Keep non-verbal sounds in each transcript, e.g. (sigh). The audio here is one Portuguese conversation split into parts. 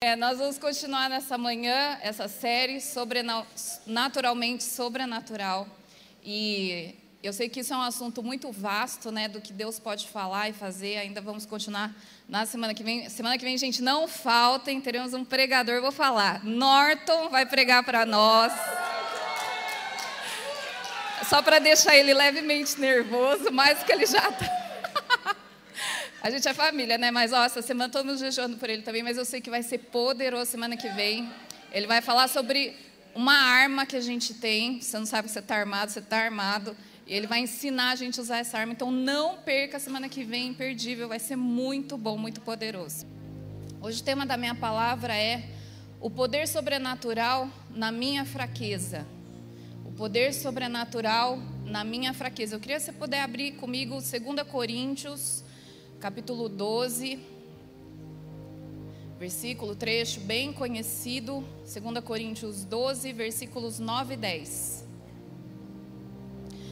É, nós vamos continuar nessa manhã essa série sobre naturalmente sobrenatural e eu sei que isso é um assunto muito vasto, né, do que Deus pode falar e fazer. Ainda vamos continuar na semana que vem. Semana que vem, gente, não faltem, teremos um pregador, vou falar. Norton vai pregar para nós. Só para deixar ele levemente nervoso, mais que ele já está. A gente é família, né? Mas ó, essa semana mundo jejuando por ele também, mas eu sei que vai ser poderoso semana que vem. Ele vai falar sobre uma arma que a gente tem. Você não sabe que você está armado, você está armado. E ele vai ensinar a gente a usar essa arma. Então não perca semana que vem, imperdível. Vai ser muito bom, muito poderoso. Hoje o tema da minha palavra é o poder sobrenatural na minha fraqueza. O poder sobrenatural na minha fraqueza. Eu queria que você puder abrir comigo 2 Coríntios capítulo 12, versículo, trecho bem conhecido, 2 Coríntios 12, versículos 9 e 10.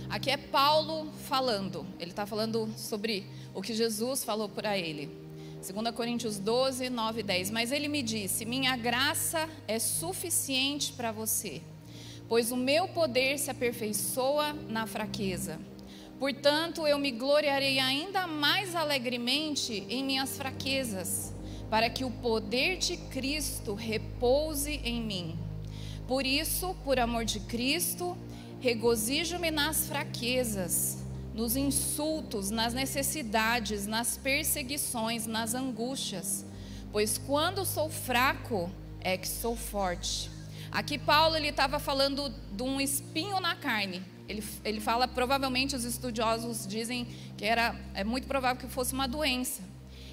Aqui é Paulo falando, ele está falando sobre o que Jesus falou para ele. 2 Coríntios 12, 9 e 10. Mas ele me disse: Minha graça é suficiente para você, pois o meu poder se aperfeiçoa na fraqueza. Portanto, eu me gloriarei ainda mais alegremente em minhas fraquezas, para que o poder de Cristo repouse em mim. Por isso, por amor de Cristo, regozijo-me nas fraquezas, nos insultos, nas necessidades, nas perseguições, nas angústias, pois quando sou fraco é que sou forte. Aqui Paulo ele estava falando de um espinho na carne ele, ele fala, provavelmente os estudiosos dizem que era é muito provável que fosse uma doença.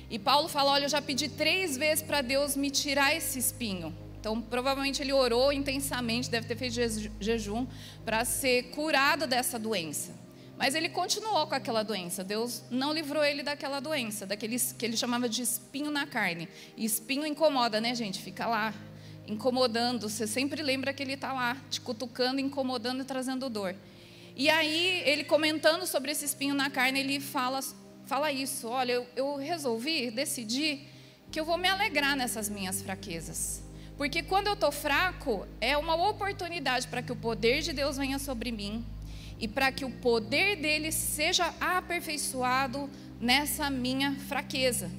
E Paulo fala: Olha, eu já pedi três vezes para Deus me tirar esse espinho. Então, provavelmente ele orou intensamente, deve ter feito jejum para ser curado dessa doença. Mas ele continuou com aquela doença. Deus não livrou ele daquela doença, daquele que ele chamava de espinho na carne. E espinho incomoda, né, gente? Fica lá incomodando. Você sempre lembra que ele está lá, te cutucando, incomodando e trazendo dor. E aí, ele comentando sobre esse espinho na carne, ele fala, fala isso: olha, eu, eu resolvi, decidi que eu vou me alegrar nessas minhas fraquezas. Porque quando eu estou fraco, é uma oportunidade para que o poder de Deus venha sobre mim e para que o poder dele seja aperfeiçoado nessa minha fraqueza.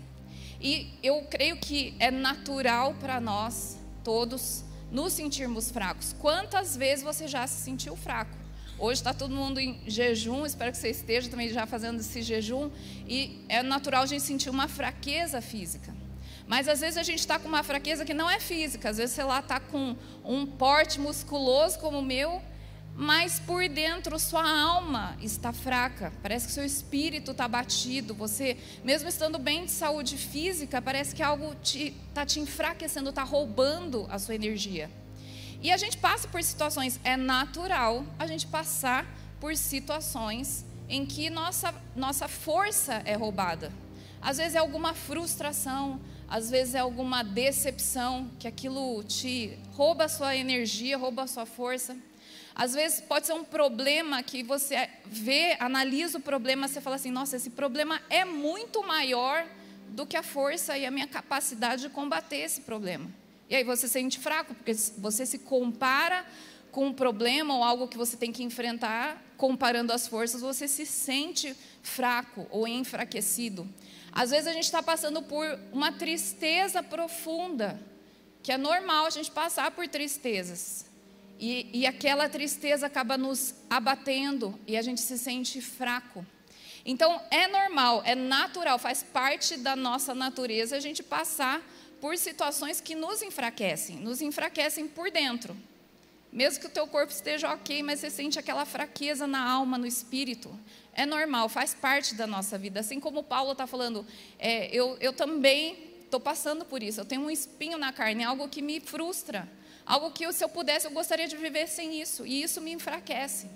E eu creio que é natural para nós todos nos sentirmos fracos. Quantas vezes você já se sentiu fraco? Hoje está todo mundo em jejum, espero que você esteja também já fazendo esse jejum. E é natural a gente sentir uma fraqueza física. Mas às vezes a gente está com uma fraqueza que não é física. Às vezes, sei lá, está com um porte musculoso como o meu, mas por dentro sua alma está fraca. Parece que seu espírito está batido. Você, mesmo estando bem de saúde física, parece que algo está te, tá te enfraquecendo, está roubando a sua energia. E a gente passa por situações, é natural a gente passar por situações em que nossa, nossa força é roubada. Às vezes é alguma frustração, às vezes é alguma decepção, que aquilo te rouba a sua energia, rouba a sua força. Às vezes pode ser um problema que você vê, analisa o problema, você fala assim: nossa, esse problema é muito maior do que a força e a minha capacidade de combater esse problema. E aí você se sente fraco, porque você se compara com um problema ou algo que você tem que enfrentar, comparando as forças, você se sente fraco ou enfraquecido. Às vezes a gente está passando por uma tristeza profunda, que é normal a gente passar por tristezas. E, e aquela tristeza acaba nos abatendo e a gente se sente fraco. Então é normal, é natural, faz parte da nossa natureza a gente passar por situações que nos enfraquecem, nos enfraquecem por dentro. Mesmo que o teu corpo esteja ok, mas você sente aquela fraqueza na alma, no espírito. É normal, faz parte da nossa vida. Assim como Paulo está falando, é, eu, eu também estou passando por isso. Eu tenho um espinho na carne, algo que me frustra. Algo que, se eu pudesse, eu gostaria de viver sem isso. E isso me enfraquece.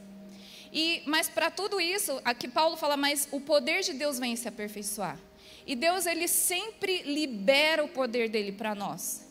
E, mas para tudo isso, aqui Paulo fala, mas o poder de Deus vem se aperfeiçoar. E Deus ele sempre libera o poder dele para nós.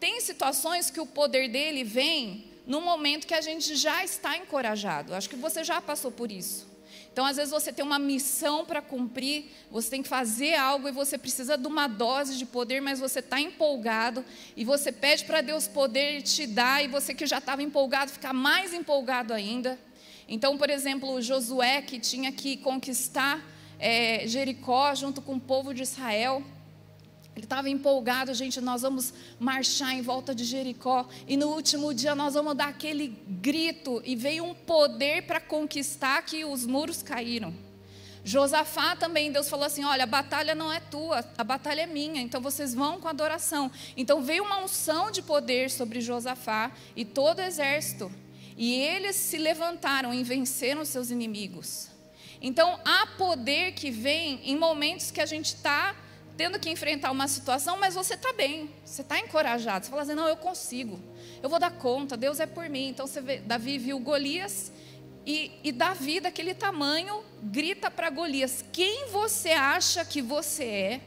Tem situações que o poder dele vem no momento que a gente já está encorajado. Acho que você já passou por isso. Então, às vezes, você tem uma missão para cumprir, você tem que fazer algo e você precisa de uma dose de poder, mas você está empolgado e você pede para Deus poder te dar, e você que já estava empolgado, ficar mais empolgado ainda. Então, por exemplo, Josué, que tinha que conquistar é, Jericó junto com o povo de Israel. Ele estava empolgado, gente, nós vamos marchar em volta de Jericó e no último dia nós vamos dar aquele grito e veio um poder para conquistar que os muros caíram. Josafá também, Deus falou assim: olha, a batalha não é tua, a batalha é minha, então vocês vão com adoração. Então veio uma unção de poder sobre Josafá e todo o exército, e eles se levantaram e venceram seus inimigos. Então há poder que vem em momentos que a gente está tendo que enfrentar uma situação, mas você está bem, você está encorajado. Você fala assim: não, eu consigo, eu vou dar conta, Deus é por mim. Então você vê, Davi viu Golias e, e Davi, daquele tamanho, grita para Golias: quem você acha que você é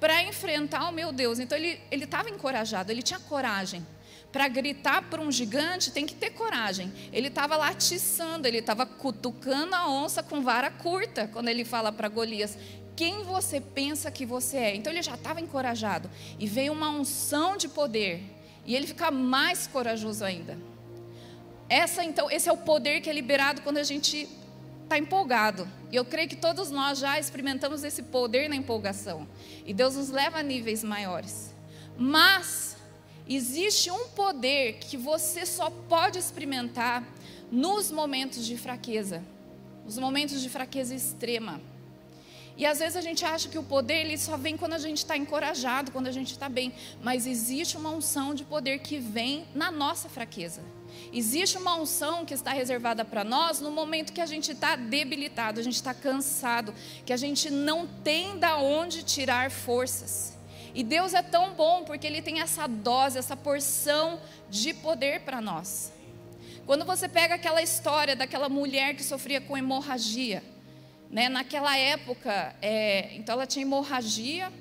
para enfrentar o meu Deus? Então ele estava encorajado, ele tinha coragem. Para gritar para um gigante tem que ter coragem. Ele estava lá atiçando, ele estava cutucando a onça com vara curta, quando ele fala para Golias: quem você pensa que você é. Então ele já estava encorajado e veio uma unção de poder e ele fica mais corajoso ainda. Essa então, esse é o poder que é liberado quando a gente está empolgado. E eu creio que todos nós já experimentamos esse poder na empolgação. E Deus nos leva a níveis maiores. Mas existe um poder que você só pode experimentar nos momentos de fraqueza, nos momentos de fraqueza extrema. E às vezes a gente acha que o poder ele só vem quando a gente está encorajado, quando a gente está bem. Mas existe uma unção de poder que vem na nossa fraqueza. Existe uma unção que está reservada para nós no momento que a gente está debilitado, a gente está cansado, que a gente não tem da onde tirar forças. E Deus é tão bom porque Ele tem essa dose, essa porção de poder para nós. Quando você pega aquela história daquela mulher que sofria com hemorragia, né? Naquela época, é, então ela tinha hemorragia,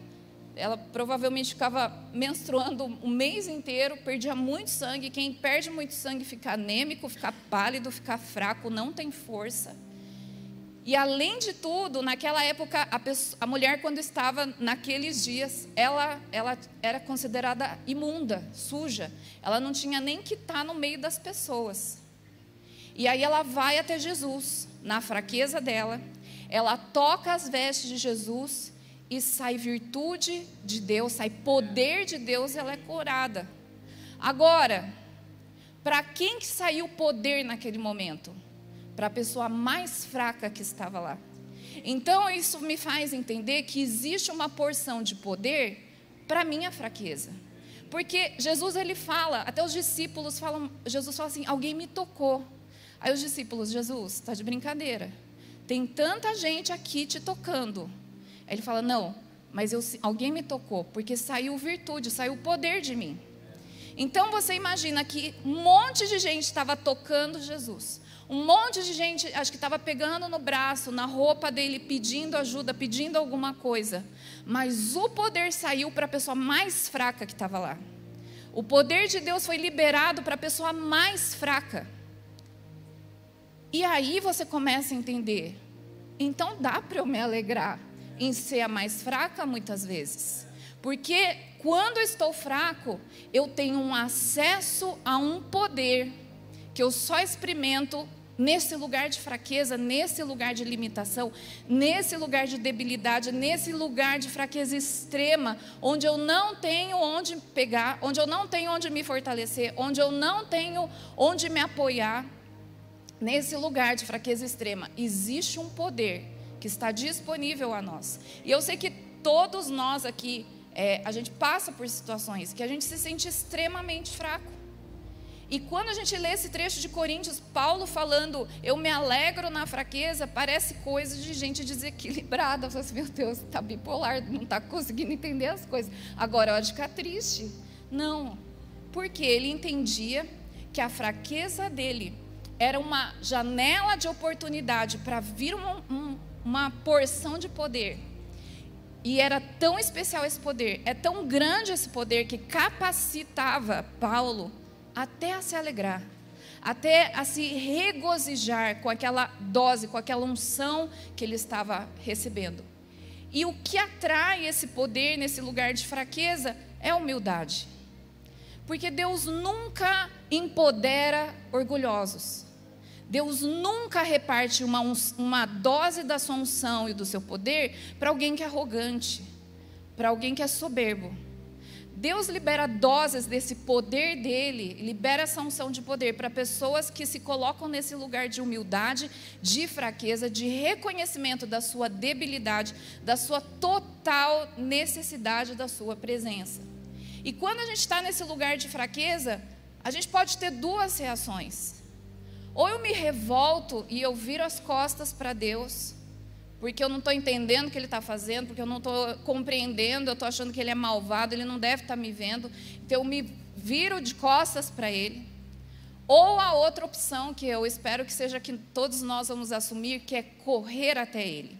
ela provavelmente ficava menstruando um mês inteiro, perdia muito sangue. Quem perde muito sangue fica anêmico, fica pálido, fica fraco, não tem força. E além de tudo, naquela época, a, pessoa, a mulher, quando estava naqueles dias, ela, ela era considerada imunda, suja. Ela não tinha nem que estar no meio das pessoas. E aí ela vai até Jesus, na fraqueza dela, ela toca as vestes de Jesus e sai virtude de Deus, sai poder de Deus, ela é curada. Agora, para quem que saiu poder naquele momento? Para a pessoa mais fraca que estava lá. Então isso me faz entender que existe uma porção de poder para minha fraqueza. Porque Jesus ele fala, até os discípulos falam, Jesus fala assim: alguém me tocou. Aí os discípulos, Jesus, está de brincadeira. Tem tanta gente aqui te tocando. Aí ele fala: Não, mas eu, alguém me tocou, porque saiu virtude, saiu poder de mim. Então você imagina que um monte de gente estava tocando Jesus. Um monte de gente, acho que estava pegando no braço, na roupa dele, pedindo ajuda, pedindo alguma coisa. Mas o poder saiu para a pessoa mais fraca que estava lá. O poder de Deus foi liberado para a pessoa mais fraca. E aí você começa a entender. Então dá para eu me alegrar em ser a mais fraca muitas vezes. Porque quando eu estou fraco, eu tenho um acesso a um poder que eu só experimento nesse lugar de fraqueza, nesse lugar de limitação, nesse lugar de debilidade, nesse lugar de fraqueza extrema, onde eu não tenho onde pegar, onde eu não tenho onde me fortalecer, onde eu não tenho onde me apoiar nesse lugar de fraqueza extrema, existe um poder que está disponível a nós. E eu sei que todos nós aqui, é, a gente passa por situações que a gente se sente extremamente fraco. E quando a gente lê esse trecho de Coríntios, Paulo falando, eu me alegro na fraqueza, parece coisa de gente desequilibrada. Eu falo assim, meu Deus, está bipolar, não está conseguindo entender as coisas. Agora, hora de ficar triste. Não, porque ele entendia que a fraqueza dele era uma janela de oportunidade para vir um, um, uma porção de poder. E era tão especial esse poder, é tão grande esse poder que capacitava Paulo até a se alegrar, até a se regozijar com aquela dose, com aquela unção que ele estava recebendo. E o que atrai esse poder nesse lugar de fraqueza é humildade. Porque Deus nunca empodera orgulhosos. Deus nunca reparte uma, uma dose da sua unção e do seu poder para alguém que é arrogante, para alguém que é soberbo. Deus libera doses desse poder dele, libera essa unção de poder para pessoas que se colocam nesse lugar de humildade, de fraqueza, de reconhecimento da sua debilidade, da sua total necessidade da sua presença. E quando a gente está nesse lugar de fraqueza, a gente pode ter duas reações. Ou eu me revolto e eu viro as costas para Deus, porque eu não estou entendendo o que ele está fazendo, porque eu não estou compreendendo, eu estou achando que ele é malvado, ele não deve estar tá me vendo, então eu me viro de costas para ele. Ou a outra opção, que eu espero que seja que todos nós vamos assumir, que é correr até ele.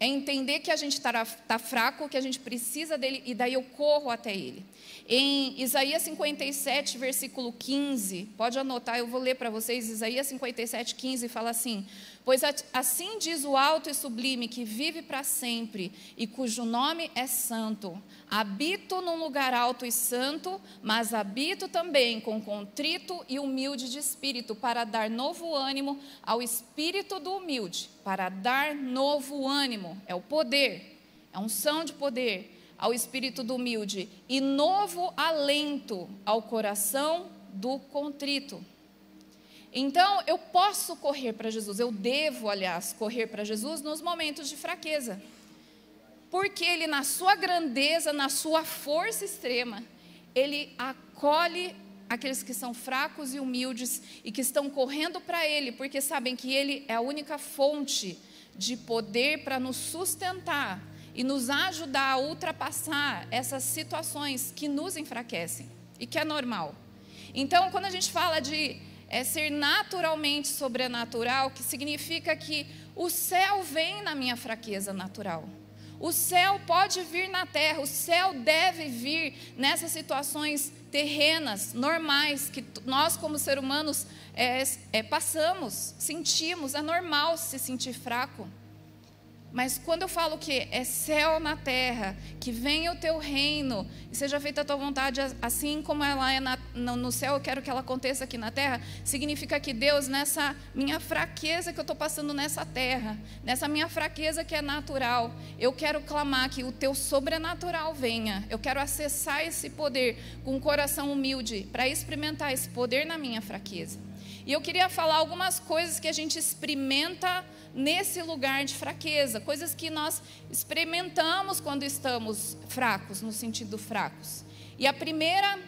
É entender que a gente está tá fraco, que a gente precisa dele, e daí eu corro até ele. Em Isaías 57, versículo 15, pode anotar, eu vou ler para vocês. Isaías 57, 15 fala assim: Pois assim diz o alto e sublime que vive para sempre e cujo nome é santo. Habito num lugar alto e santo, mas habito também com contrito e humilde de espírito, para dar novo ânimo ao espírito do humilde. Para dar novo ânimo, é o poder, é unção de poder ao espírito do humilde e novo alento ao coração do contrito. Então, eu posso correr para Jesus, eu devo, aliás, correr para Jesus nos momentos de fraqueza. Porque Ele, na sua grandeza, na sua força extrema, Ele acolhe aqueles que são fracos e humildes e que estão correndo para Ele, porque sabem que Ele é a única fonte de poder para nos sustentar e nos ajudar a ultrapassar essas situações que nos enfraquecem e que é normal. Então, quando a gente fala de é ser naturalmente sobrenatural, que significa que o céu vem na minha fraqueza natural. O céu pode vir na terra, o céu deve vir nessas situações terrenas, normais, que nós, como seres humanos, é, é, passamos, sentimos, é normal se sentir fraco. Mas quando eu falo que é céu na terra, que venha o teu reino e seja feita a tua vontade, assim como ela é na, no céu, eu quero que ela aconteça aqui na terra, significa que Deus, nessa minha fraqueza que eu estou passando nessa terra, nessa minha fraqueza que é natural, eu quero clamar que o teu sobrenatural venha. Eu quero acessar esse poder com um coração humilde para experimentar esse poder na minha fraqueza. E eu queria falar algumas coisas que a gente experimenta nesse lugar de fraqueza, coisas que nós experimentamos quando estamos fracos, no sentido fracos. E a primeira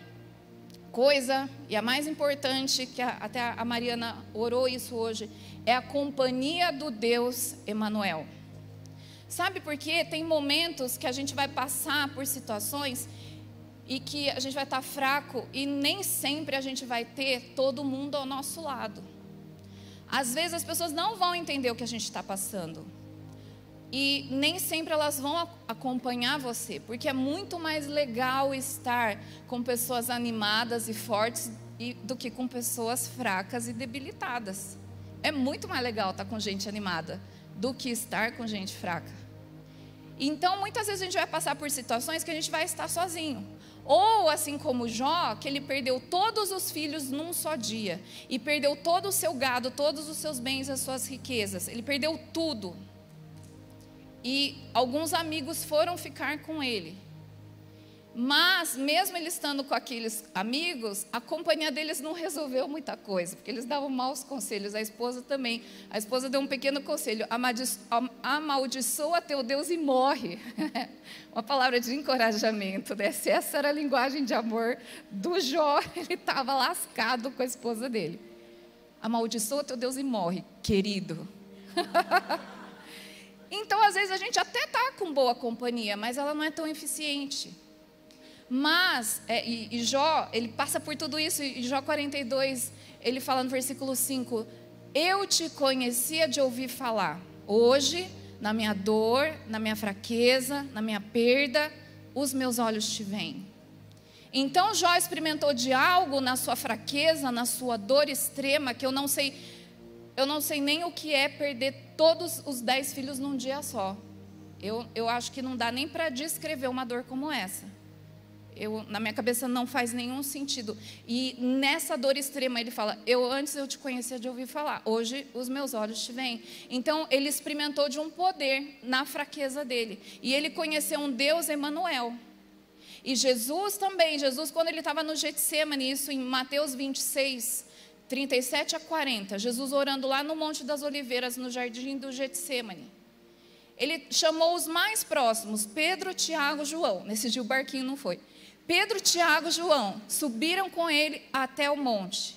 coisa, e a mais importante, que até a Mariana orou isso hoje, é a companhia do Deus Emanuel. Sabe por quê? Tem momentos que a gente vai passar por situações e que a gente vai estar fraco e nem sempre a gente vai ter todo mundo ao nosso lado. Às vezes as pessoas não vão entender o que a gente está passando. E nem sempre elas vão acompanhar você, porque é muito mais legal estar com pessoas animadas e fortes do que com pessoas fracas e debilitadas. É muito mais legal estar com gente animada do que estar com gente fraca. Então, muitas vezes a gente vai passar por situações que a gente vai estar sozinho. Ou assim como Jó, que ele perdeu todos os filhos num só dia, e perdeu todo o seu gado, todos os seus bens, as suas riquezas, ele perdeu tudo. E alguns amigos foram ficar com ele. Mas, mesmo ele estando com aqueles amigos, a companhia deles não resolveu muita coisa, porque eles davam maus conselhos. A esposa também. A esposa deu um pequeno conselho: amaldiçoa teu Deus e morre. (laughs) Uma palavra de encorajamento. Né? Se essa era a linguagem de amor do Jó, (laughs) ele estava lascado com a esposa dele. Amaldiçoa teu Deus e morre, querido. (laughs) então, às vezes, a gente até está com boa companhia, mas ela não é tão eficiente. Mas, é, e, e, Jó, ele passa por tudo isso, e Jó 42, ele fala no versículo 5: Eu te conhecia de ouvir falar, hoje, na minha dor, na minha fraqueza, na minha perda, os meus olhos te veem. Então Jó experimentou de algo na sua fraqueza, na sua dor extrema, que eu não sei, eu não sei nem o que é perder todos os dez filhos num dia só. Eu, eu acho que não dá nem para descrever uma dor como essa. Eu, na minha cabeça não faz nenhum sentido. E nessa dor extrema ele fala: Eu antes eu te conhecia de ouvir falar, hoje os meus olhos te veem. Então ele experimentou de um poder na fraqueza dele. E ele conheceu um Deus Emanuel. E Jesus também, Jesus quando ele estava no Getsemane, isso em Mateus 26, 37 a 40, Jesus orando lá no Monte das Oliveiras, no jardim do Getsemane. Ele chamou os mais próximos, Pedro, Tiago, João. Nesse dia o barquinho não foi. Pedro, Tiago e João subiram com ele até o monte.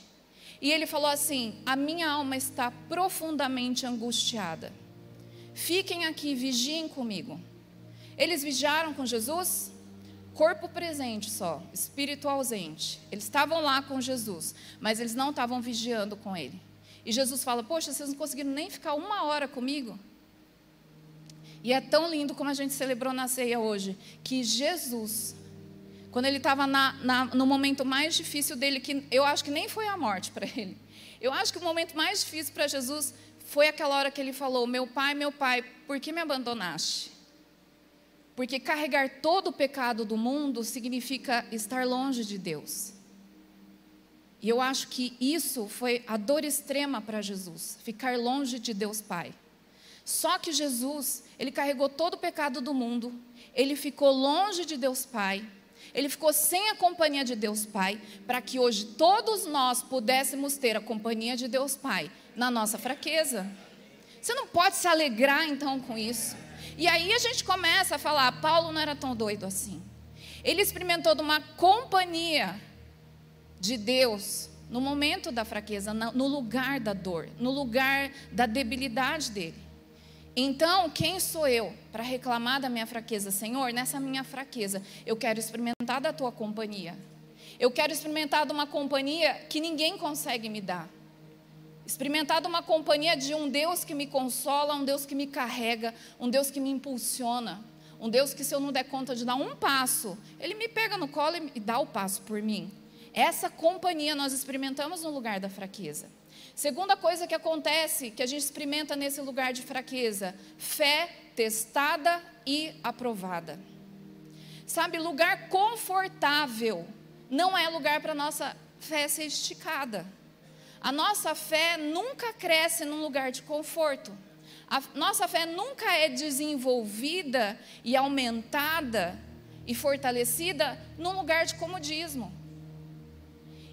E ele falou assim: A minha alma está profundamente angustiada. Fiquem aqui, vigiem comigo. Eles vigiaram com Jesus? Corpo presente só, espírito ausente. Eles estavam lá com Jesus, mas eles não estavam vigiando com ele. E Jesus fala: Poxa, vocês não conseguiram nem ficar uma hora comigo? E é tão lindo como a gente celebrou na ceia hoje, que Jesus quando ele estava no momento mais difícil dele, que eu acho que nem foi a morte para ele. Eu acho que o momento mais difícil para Jesus foi aquela hora que ele falou: Meu pai, meu pai, por que me abandonaste? Porque carregar todo o pecado do mundo significa estar longe de Deus. E eu acho que isso foi a dor extrema para Jesus, ficar longe de Deus Pai. Só que Jesus, ele carregou todo o pecado do mundo, ele ficou longe de Deus Pai, ele ficou sem a companhia de Deus Pai, para que hoje todos nós pudéssemos ter a companhia de Deus Pai na nossa fraqueza. Você não pode se alegrar então com isso. E aí a gente começa a falar: Paulo não era tão doido assim. Ele experimentou de uma companhia de Deus no momento da fraqueza, no lugar da dor, no lugar da debilidade dele. Então, quem sou eu para reclamar da minha fraqueza? Senhor, nessa minha fraqueza, eu quero experimentar da tua companhia. Eu quero experimentar de uma companhia que ninguém consegue me dar. Experimentar de uma companhia de um Deus que me consola, um Deus que me carrega, um Deus que me impulsiona. Um Deus que, se eu não der conta de dar um passo, Ele me pega no colo e dá o passo por mim. Essa companhia nós experimentamos no lugar da fraqueza. Segunda coisa que acontece, que a gente experimenta nesse lugar de fraqueza: fé testada e aprovada. Sabe, lugar confortável não é lugar para nossa fé ser esticada. A nossa fé nunca cresce num lugar de conforto. A nossa fé nunca é desenvolvida e aumentada e fortalecida num lugar de comodismo.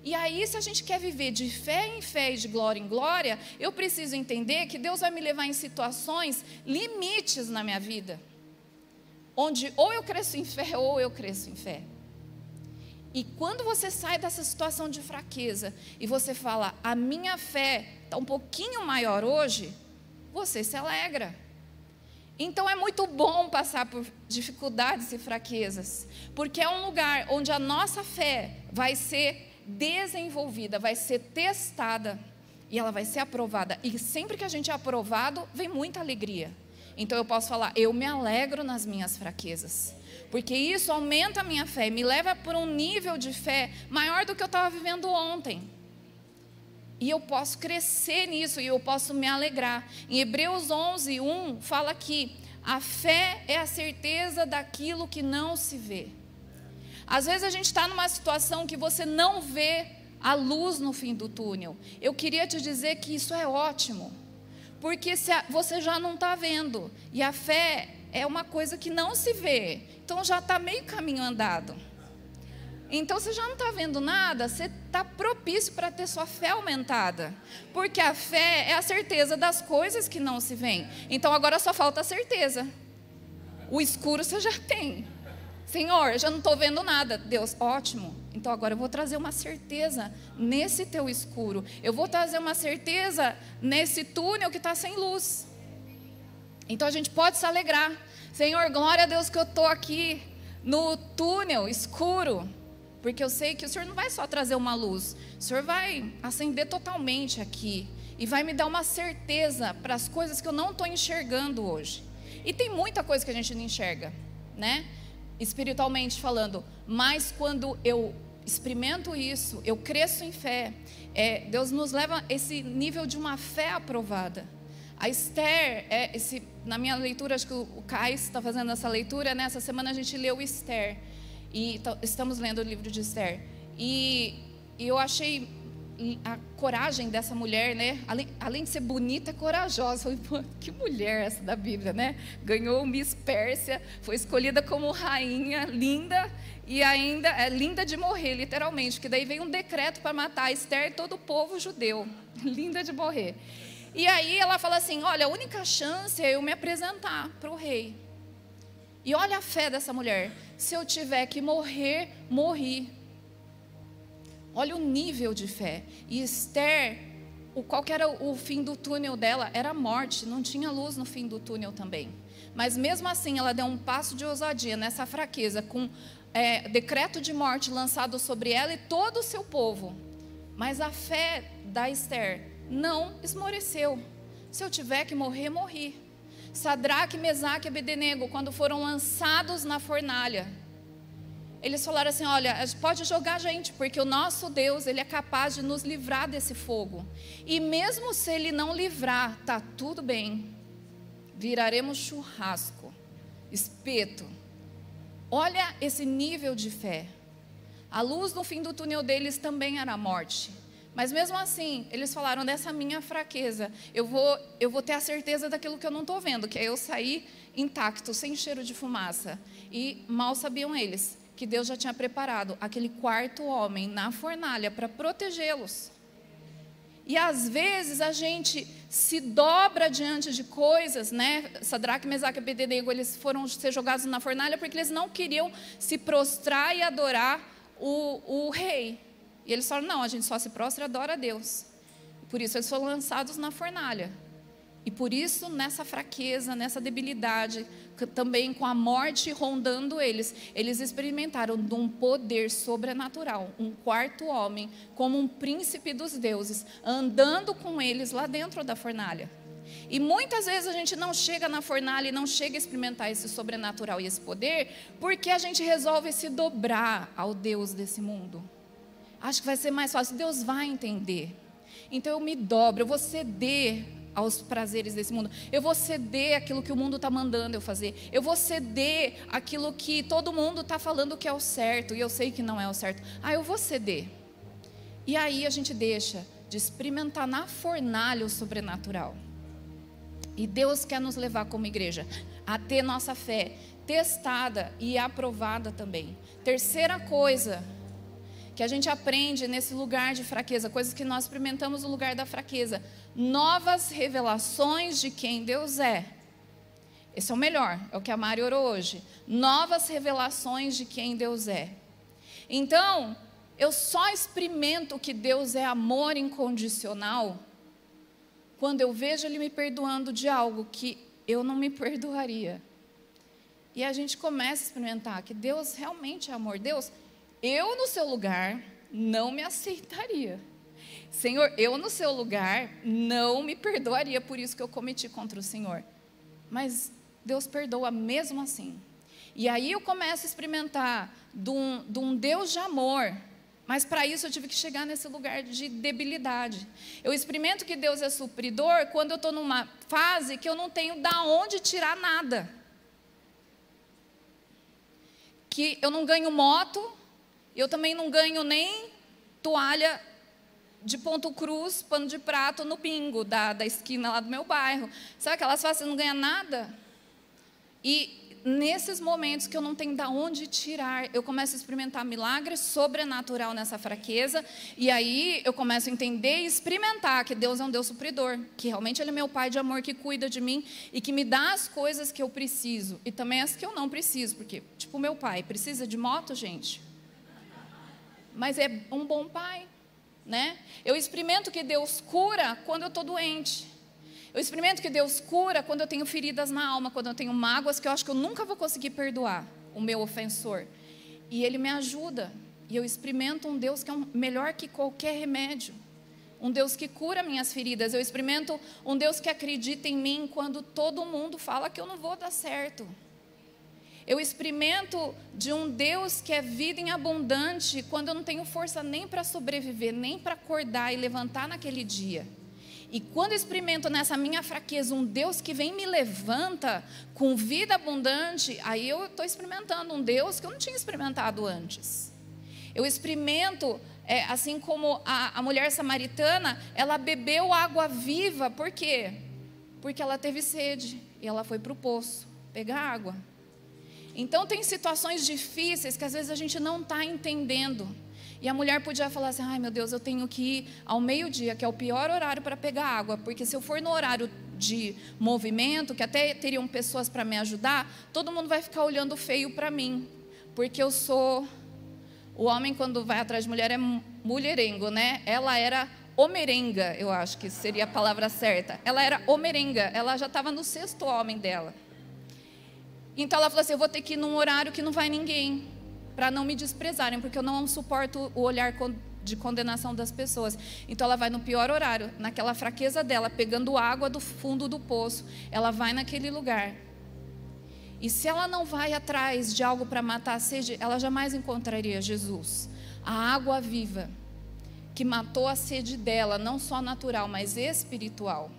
E aí, se a gente quer viver de fé em fé e de glória em glória, eu preciso entender que Deus vai me levar em situações limites na minha vida, onde ou eu cresço em fé ou eu cresço em fé. E quando você sai dessa situação de fraqueza e você fala, a minha fé está um pouquinho maior hoje, você se alegra. Então é muito bom passar por dificuldades e fraquezas, porque é um lugar onde a nossa fé vai ser desenvolvida, vai ser testada e ela vai ser aprovada. E sempre que a gente é aprovado, vem muita alegria. Então eu posso falar, eu me alegro nas minhas fraquezas. Porque isso aumenta a minha fé, me leva para um nível de fé maior do que eu estava vivendo ontem. E eu posso crescer nisso e eu posso me alegrar. Em Hebreus 11, 1, fala que a fé é a certeza daquilo que não se vê. Às vezes a gente está numa situação que você não vê a luz no fim do túnel. Eu queria te dizer que isso é ótimo, porque você já não está vendo, e a fé é uma coisa que não se vê, então já está meio caminho andado. Então você já não está vendo nada, você está propício para ter sua fé aumentada. Porque a fé é a certeza das coisas que não se veem. Então agora só falta a certeza. O escuro você já tem. Senhor, eu já não estou vendo nada. Deus, ótimo. Então agora eu vou trazer uma certeza nesse teu escuro. Eu vou trazer uma certeza nesse túnel que está sem luz. Então a gente pode se alegrar. Senhor, glória a Deus que eu estou aqui no túnel escuro. Porque eu sei que o Senhor não vai só trazer uma luz. O Senhor vai acender totalmente aqui. E vai me dar uma certeza para as coisas que eu não estou enxergando hoje. E tem muita coisa que a gente não enxerga, né? Espiritualmente falando, mas quando eu experimento isso, eu cresço em fé, é, Deus nos leva a esse nível de uma fé aprovada. A Esther, é esse, na minha leitura, acho que o Caio está fazendo essa leitura, nessa semana a gente leu Esther, e estamos lendo o livro de Esther. E, e eu achei a coragem dessa mulher, né? Além, além de ser bonita, é corajosa. Falei, que mulher essa da Bíblia, né? Ganhou Miss Pérsia, foi escolhida como rainha, linda e ainda é linda de morrer, literalmente, que daí veio um decreto para matar Esther e todo o povo judeu, (laughs) linda de morrer. E aí ela fala assim: olha, a única chance é eu me apresentar para o rei. E olha a fé dessa mulher: se eu tiver que morrer, morri. Olha o nível de fé. E Esther, o, qual era o fim do túnel dela? Era a morte, não tinha luz no fim do túnel também. Mas mesmo assim, ela deu um passo de ousadia nessa fraqueza, com é, decreto de morte lançado sobre ela e todo o seu povo. Mas a fé da Esther não esmoreceu. Se eu tiver que morrer, morri. Sadraque, Mesaque e Abednego, quando foram lançados na fornalha, eles falaram assim: olha, pode jogar a gente, porque o nosso Deus, ele é capaz de nos livrar desse fogo. E mesmo se ele não livrar, tá tudo bem. Viraremos churrasco, espeto. Olha esse nível de fé. A luz no fim do túnel deles também era a morte. Mas mesmo assim, eles falaram dessa minha fraqueza. Eu vou, eu vou ter a certeza daquilo que eu não estou vendo, que é eu sair intacto, sem cheiro de fumaça. E mal sabiam eles que Deus já tinha preparado aquele quarto homem na fornalha para protegê-los. E às vezes a gente se dobra diante de coisas, né? Sadraque, Mesaque e Abednego, eles foram ser jogados na fornalha porque eles não queriam se prostrar e adorar o, o rei. E eles falaram, não, a gente só se prostra e adora a Deus. Por isso eles foram lançados na fornalha. E por isso, nessa fraqueza, nessa debilidade, também com a morte rondando eles, eles experimentaram de um poder sobrenatural, um quarto homem, como um príncipe dos deuses, andando com eles lá dentro da fornalha. E muitas vezes a gente não chega na fornalha e não chega a experimentar esse sobrenatural e esse poder, porque a gente resolve se dobrar ao Deus desse mundo. Acho que vai ser mais fácil, Deus vai entender. Então eu me dobro, eu vou ceder aos prazeres desse mundo. Eu vou ceder aquilo que o mundo está mandando eu fazer. Eu vou ceder aquilo que todo mundo está falando que é o certo e eu sei que não é o certo. Ah, eu vou ceder. E aí a gente deixa de experimentar na fornalha o sobrenatural. E Deus quer nos levar como igreja a ter nossa fé testada e aprovada também. Terceira coisa que a gente aprende nesse lugar de fraqueza, coisas que nós experimentamos no lugar da fraqueza, novas revelações de quem Deus é. Esse é o melhor, é o que a Mari orou hoje. Novas revelações de quem Deus é. Então, eu só experimento que Deus é amor incondicional quando eu vejo Ele me perdoando de algo que eu não me perdoaria. E a gente começa a experimentar que Deus realmente é amor. Deus eu no seu lugar não me aceitaria. Senhor, eu no seu lugar não me perdoaria por isso que eu cometi contra o Senhor. Mas Deus perdoa mesmo assim. E aí eu começo a experimentar de um, de um Deus de amor. Mas para isso eu tive que chegar nesse lugar de debilidade. Eu experimento que Deus é supridor quando eu estou numa fase que eu não tenho da onde tirar nada. Que eu não ganho moto, eu também não ganho nem toalha de ponto cruz, pano de prato no bingo da, da esquina lá do meu bairro. Sabe aquelas fases você não ganha nada? E nesses momentos que eu não tenho de onde tirar, eu começo a experimentar milagre sobrenatural nessa fraqueza, e aí eu começo a entender e experimentar que Deus é um Deus supridor, que realmente Ele é meu Pai de amor que cuida de mim e que me dá as coisas que eu preciso e também as que eu não preciso, porque, tipo, meu pai precisa de moto, gente? Mas é um bom pai, né? Eu experimento que Deus cura quando eu estou doente. Eu experimento que Deus cura quando eu tenho feridas na alma, quando eu tenho mágoas que eu acho que eu nunca vou conseguir perdoar o meu ofensor. E Ele me ajuda. E eu experimento um Deus que é um, melhor que qualquer remédio. Um Deus que cura minhas feridas. Eu experimento um Deus que acredita em mim quando todo mundo fala que eu não vou dar certo. Eu experimento de um Deus que é vida em abundante quando eu não tenho força nem para sobreviver, nem para acordar e levantar naquele dia. E quando eu experimento nessa minha fraqueza um Deus que vem me levanta com vida abundante, aí eu estou experimentando um Deus que eu não tinha experimentado antes. Eu experimento, é, assim como a, a mulher samaritana, ela bebeu água viva, por quê? Porque ela teve sede e ela foi para o poço pegar água. Então, tem situações difíceis que às vezes a gente não está entendendo. E a mulher podia falar assim: ai meu Deus, eu tenho que ir ao meio-dia, que é o pior horário para pegar água, porque se eu for no horário de movimento, que até teriam pessoas para me ajudar, todo mundo vai ficar olhando feio para mim, porque eu sou. O homem, quando vai atrás de mulher, é mulherengo, né? Ela era homerenga, eu acho que seria a palavra certa. Ela era homerenga, ela já estava no sexto homem dela. Então ela falou assim: eu vou ter que ir num horário que não vai ninguém, para não me desprezarem, porque eu não suporto o olhar de condenação das pessoas. Então ela vai no pior horário, naquela fraqueza dela, pegando água do fundo do poço, ela vai naquele lugar. E se ela não vai atrás de algo para matar a sede, ela jamais encontraria Jesus, a água viva, que matou a sede dela, não só natural, mas espiritual.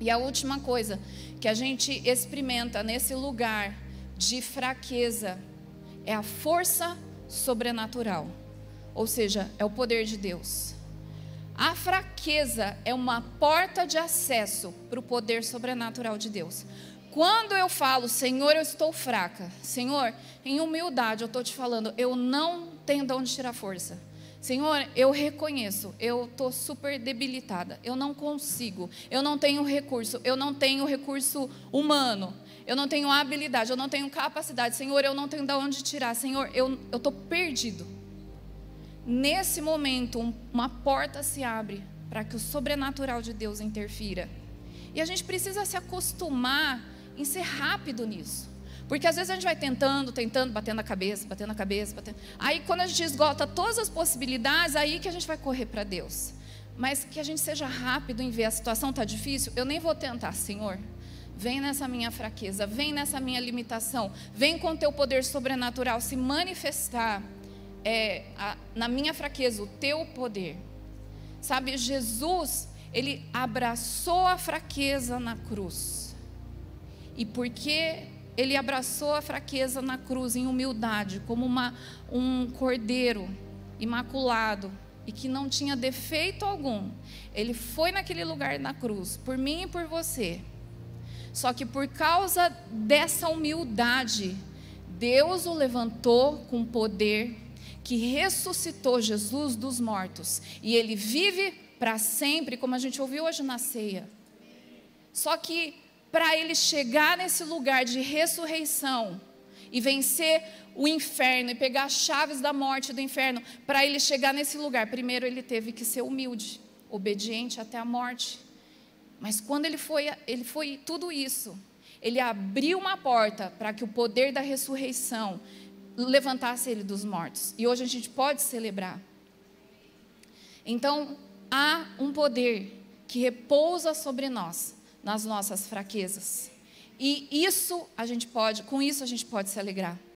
E a última coisa que a gente experimenta nesse lugar de fraqueza é a força sobrenatural, ou seja, é o poder de Deus. A fraqueza é uma porta de acesso para o poder sobrenatural de Deus. Quando eu falo, Senhor, eu estou fraca, Senhor, em humildade, eu estou te falando, eu não tenho de onde tirar força. Senhor, eu reconheço, eu estou super debilitada, eu não consigo, eu não tenho recurso, eu não tenho recurso humano, eu não tenho habilidade, eu não tenho capacidade, Senhor, eu não tenho de onde tirar, Senhor, eu estou perdido. Nesse momento, um, uma porta se abre para que o sobrenatural de Deus interfira. E a gente precisa se acostumar em ser rápido nisso. Porque às vezes a gente vai tentando, tentando, batendo a cabeça, batendo a cabeça, batendo. Aí quando a gente esgota todas as possibilidades, aí que a gente vai correr para Deus. Mas que a gente seja rápido em ver a situação está difícil, eu nem vou tentar, Senhor. Vem nessa minha fraqueza, vem nessa minha limitação, vem com o teu poder sobrenatural se manifestar é, a, na minha fraqueza, o teu poder. Sabe, Jesus, ele abraçou a fraqueza na cruz. E porque ele abraçou a fraqueza na cruz em humildade, como uma, um cordeiro imaculado e que não tinha defeito algum. Ele foi naquele lugar na cruz, por mim e por você. Só que por causa dessa humildade, Deus o levantou com poder que ressuscitou Jesus dos mortos. E ele vive para sempre, como a gente ouviu hoje na ceia. Só que para ele chegar nesse lugar de ressurreição e vencer o inferno e pegar as chaves da morte do inferno, para ele chegar nesse lugar, primeiro ele teve que ser humilde, obediente até a morte. Mas quando ele foi, ele foi tudo isso, ele abriu uma porta para que o poder da ressurreição levantasse ele dos mortos. E hoje a gente pode celebrar. Então, há um poder que repousa sobre nós nas nossas fraquezas. E isso a gente pode, com isso a gente pode se alegrar.